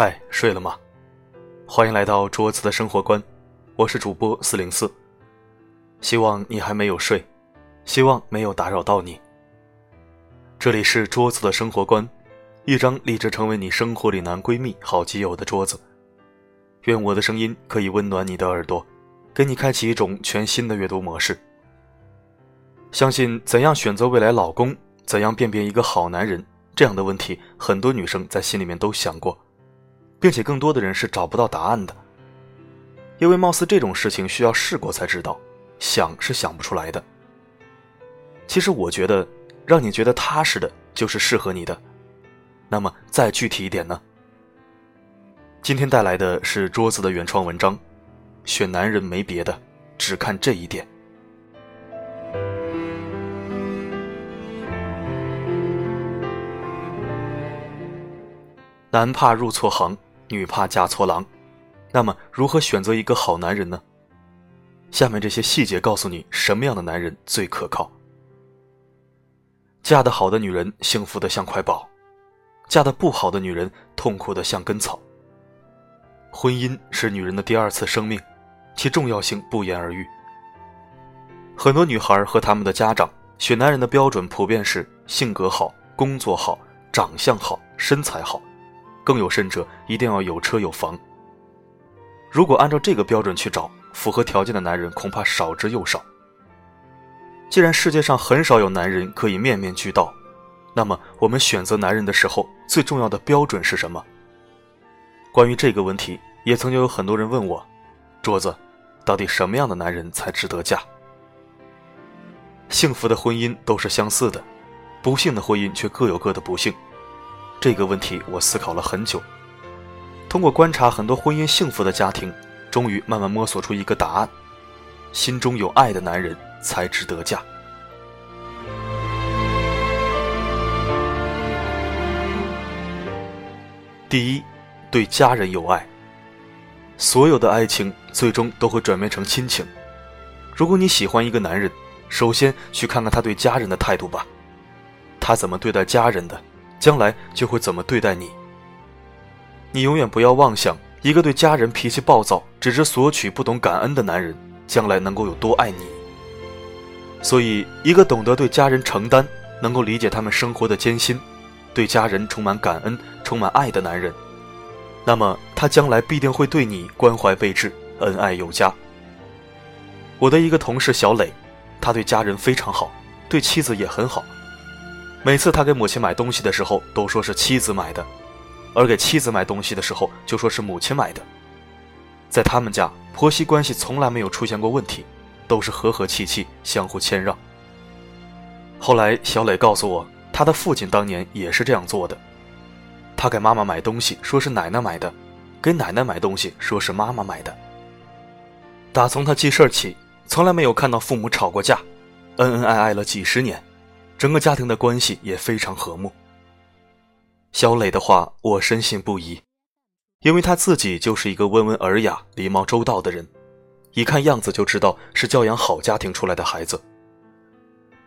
嗨，睡了吗？欢迎来到桌子的生活观，我是主播四零四。希望你还没有睡，希望没有打扰到你。这里是桌子的生活观，一张立志成为你生活里男闺蜜、好基友的桌子。愿我的声音可以温暖你的耳朵，给你开启一种全新的阅读模式。相信怎样选择未来老公，怎样辨别一个好男人这样的问题，很多女生在心里面都想过。并且更多的人是找不到答案的，因为貌似这种事情需要试过才知道，想是想不出来的。其实我觉得，让你觉得踏实的就是适合你的。那么再具体一点呢？今天带来的是桌子的原创文章，选男人没别的，只看这一点。男怕入错行。女怕嫁错郎，那么如何选择一个好男人呢？下面这些细节告诉你什么样的男人最可靠。嫁得好的女人幸福的像块宝，嫁得不好的女人痛苦的像根草。婚姻是女人的第二次生命，其重要性不言而喻。很多女孩和他们的家长选男人的标准普遍是性格好、工作好、长相好、身材好。更有甚者，一定要有车有房。如果按照这个标准去找，符合条件的男人恐怕少之又少。既然世界上很少有男人可以面面俱到，那么我们选择男人的时候，最重要的标准是什么？关于这个问题，也曾经有很多人问我：“桌子，到底什么样的男人才值得嫁？”幸福的婚姻都是相似的，不幸的婚姻却各有各的不幸。这个问题我思考了很久，通过观察很多婚姻幸福的家庭，终于慢慢摸索出一个答案：心中有爱的男人才值得嫁。第一，对家人有爱。所有的爱情最终都会转变成亲情。如果你喜欢一个男人，首先去看看他对家人的态度吧，他怎么对待家人的？将来就会怎么对待你？你永远不要妄想，一个对家人脾气暴躁、只知索取、不懂感恩的男人，将来能够有多爱你。所以，一个懂得对家人承担、能够理解他们生活的艰辛、对家人充满感恩、充满爱的男人，那么他将来必定会对你关怀备至、恩爱有加。我的一个同事小磊，他对家人非常好，对妻子也很好。每次他给母亲买东西的时候，都说是妻子买的；而给妻子买东西的时候，就说是母亲买的。在他们家，婆媳关系从来没有出现过问题，都是和和气气，相互谦让。后来，小磊告诉我，他的父亲当年也是这样做的。他给妈妈买东西，说是奶奶买的；给奶奶买东西，说是妈妈买的。打从他记事起，从来没有看到父母吵过架，恩恩爱爱了几十年。整个家庭的关系也非常和睦。小磊的话我深信不疑，因为他自己就是一个温文尔雅、礼貌周到的人，一看样子就知道是教养好家庭出来的孩子。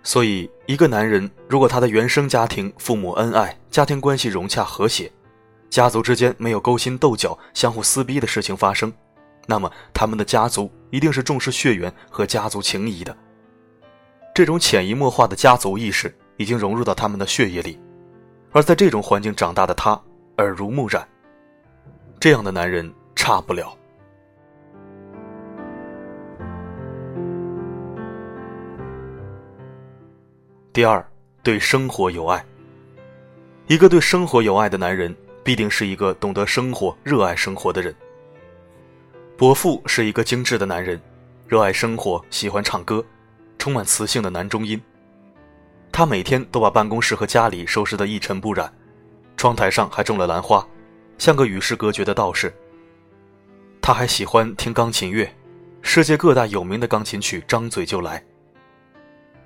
所以，一个男人如果他的原生家庭父母恩爱，家庭关系融洽和谐，家族之间没有勾心斗角、相互撕逼的事情发生，那么他们的家族一定是重视血缘和家族情谊的。这种潜移默化的家族意识已经融入到他们的血液里，而在这种环境长大的他耳濡目染，这样的男人差不了。第二，对生活有爱。一个对生活有爱的男人，必定是一个懂得生活、热爱生活的人。伯父是一个精致的男人，热爱生活，喜欢唱歌。充满磁性的男中音，他每天都把办公室和家里收拾得一尘不染，窗台上还种了兰花，像个与世隔绝的道士。他还喜欢听钢琴乐，世界各大有名的钢琴曲张嘴就来。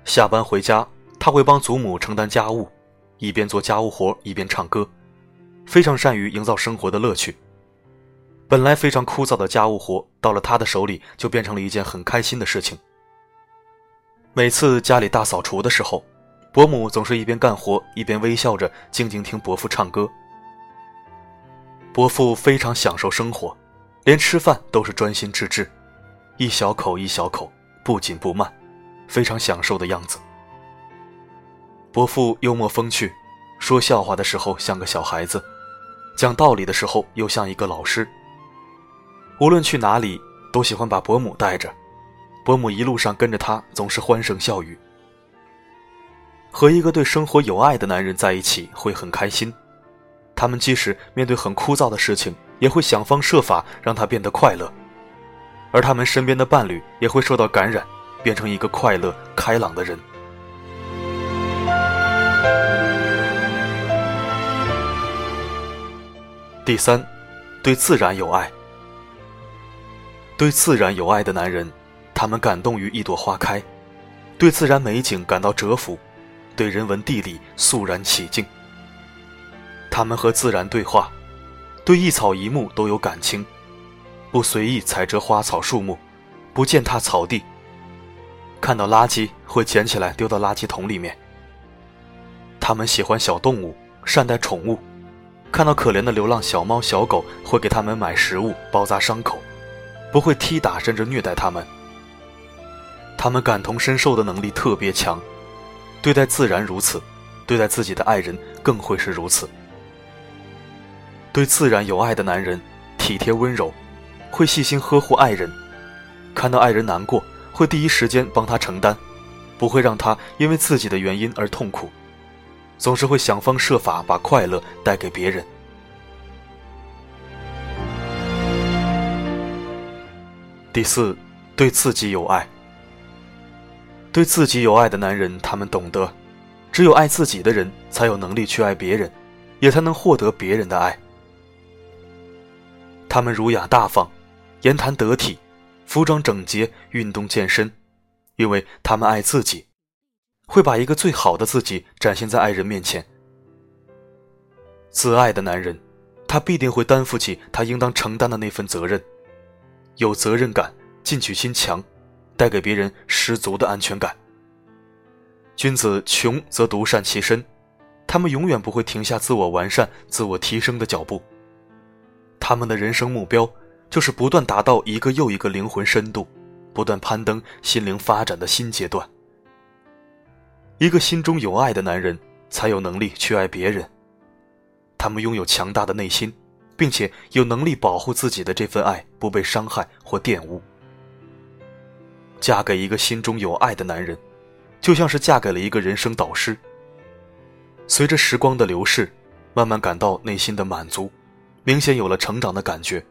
下班回家，他会帮祖母承担家务，一边做家务活一边唱歌，非常善于营造生活的乐趣。本来非常枯燥的家务活，到了他的手里就变成了一件很开心的事情。每次家里大扫除的时候，伯母总是一边干活一边微笑着静静听伯父唱歌。伯父非常享受生活，连吃饭都是专心致志，一小口一小口，不紧不慢，非常享受的样子。伯父幽默风趣，说笑话的时候像个小孩子，讲道理的时候又像一个老师。无论去哪里，都喜欢把伯母带着，伯母一路上跟着他，总是欢声笑语。和一个对生活有爱的男人在一起会很开心，他们即使面对很枯燥的事情，也会想方设法让他变得快乐，而他们身边的伴侣也会受到感染，变成一个快乐开朗的人。第三，对自然有爱。对自然有爱的男人，他们感动于一朵花开，对自然美景感到折服，对人文地理肃然起敬。他们和自然对话，对一草一木都有感情，不随意采摘花草树木，不践踏草地。看到垃圾会捡起来丢到垃圾桶里面。他们喜欢小动物，善待宠物，看到可怜的流浪小猫小狗，会给他们买食物，包扎伤口，不会踢打甚至虐待他们。他们感同身受的能力特别强，对待自然如此，对待自己的爱人更会是如此。对自然有爱的男人，体贴温柔，会细心呵护爱人，看到爱人难过，会第一时间帮他承担，不会让他因为自己的原因而痛苦。总是会想方设法把快乐带给别人。第四，对自己有爱。对自己有爱的男人，他们懂得，只有爱自己的人，才有能力去爱别人，也才能获得别人的爱。他们儒雅大方，言谈得体，服装整洁，运动健身，因为他们爱自己。会把一个最好的自己展现在爱人面前。自爱的男人，他必定会担负起他应当承担的那份责任，有责任感，进取心强，带给别人十足的安全感。君子穷则独善其身，他们永远不会停下自我完善、自我提升的脚步。他们的人生目标就是不断达到一个又一个灵魂深度，不断攀登心灵发展的新阶段。一个心中有爱的男人，才有能力去爱别人。他们拥有强大的内心，并且有能力保护自己的这份爱不被伤害或玷污。嫁给一个心中有爱的男人，就像是嫁给了一个人生导师。随着时光的流逝，慢慢感到内心的满足，明显有了成长的感觉，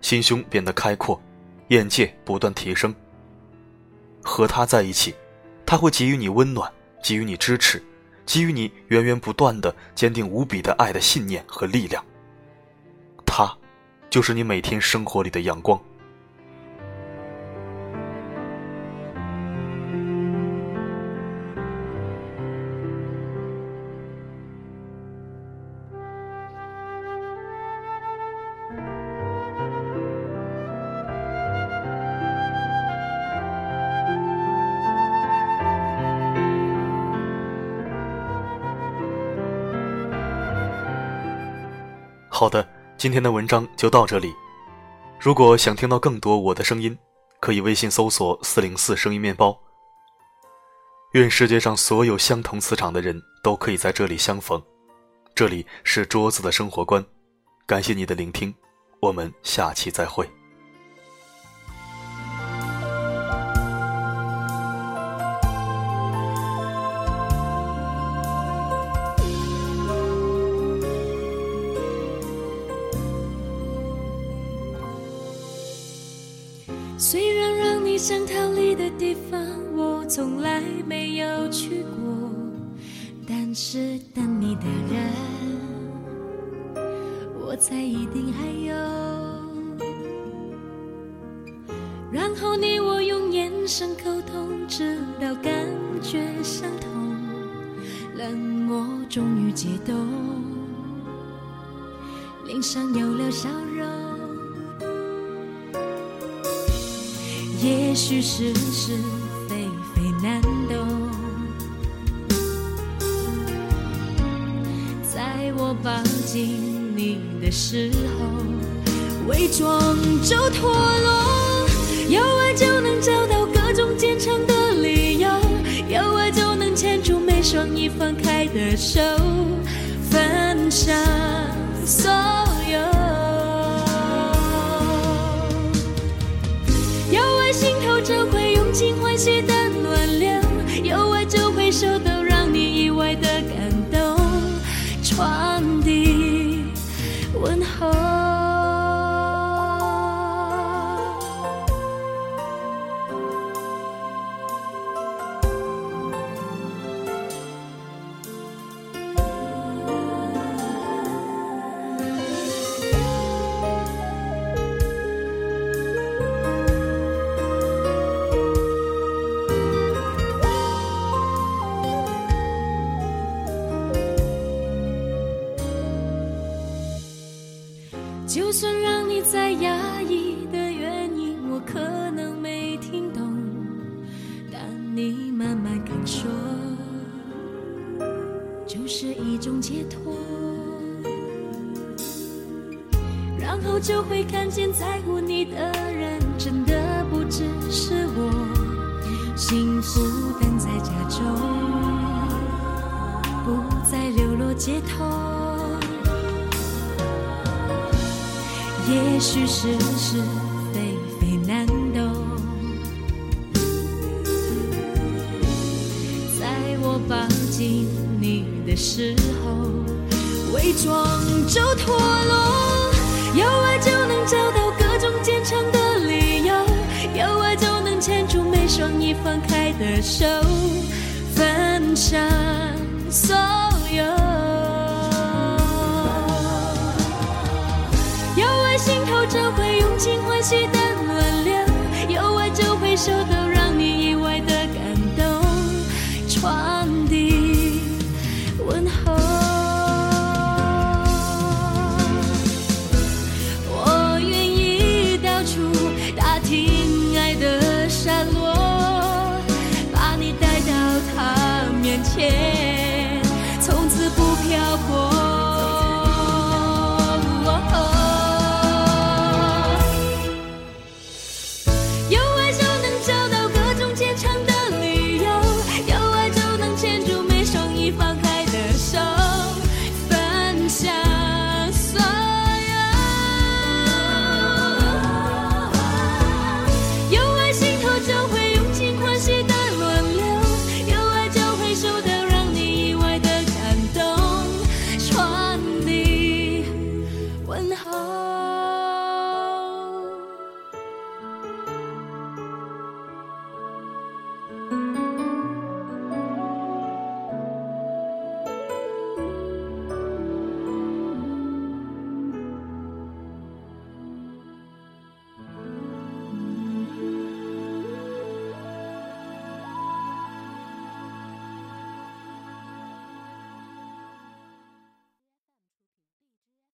心胸变得开阔，眼界不断提升。和他在一起，他会给予你温暖。给予你支持，给予你源源不断的、坚定无比的爱的信念和力量。他，就是你每天生活里的阳光。好的，今天的文章就到这里。如果想听到更多我的声音，可以微信搜索“四零四声音面包”。愿世界上所有相同磁场的人都可以在这里相逢。这里是桌子的生活观，感谢你的聆听，我们下期再会。虽然让你想逃离的地方，我从来没有去过，但是等你的人，我猜一定还有。然后你我用眼神沟通，直到感觉相同，冷漠终于解冻，脸上有了笑容。也许是是非非难懂，在我抱紧。你的时候，伪装就脱落。有爱就能找到各种坚强的理由，有爱就能牵住每双已放开的手，分享就算让你再压抑的原因，我可能没听懂，但你慢慢感受，就是一种解脱。然后就会看见在乎你的人，真的不只是我，幸福等在家中，不再流落街头。也许是是非非难懂，在我抱紧你的时候，伪装就脱落。有爱就能找到各种坚强的理由，有爱就能牵住每双已放开的手，分享所有。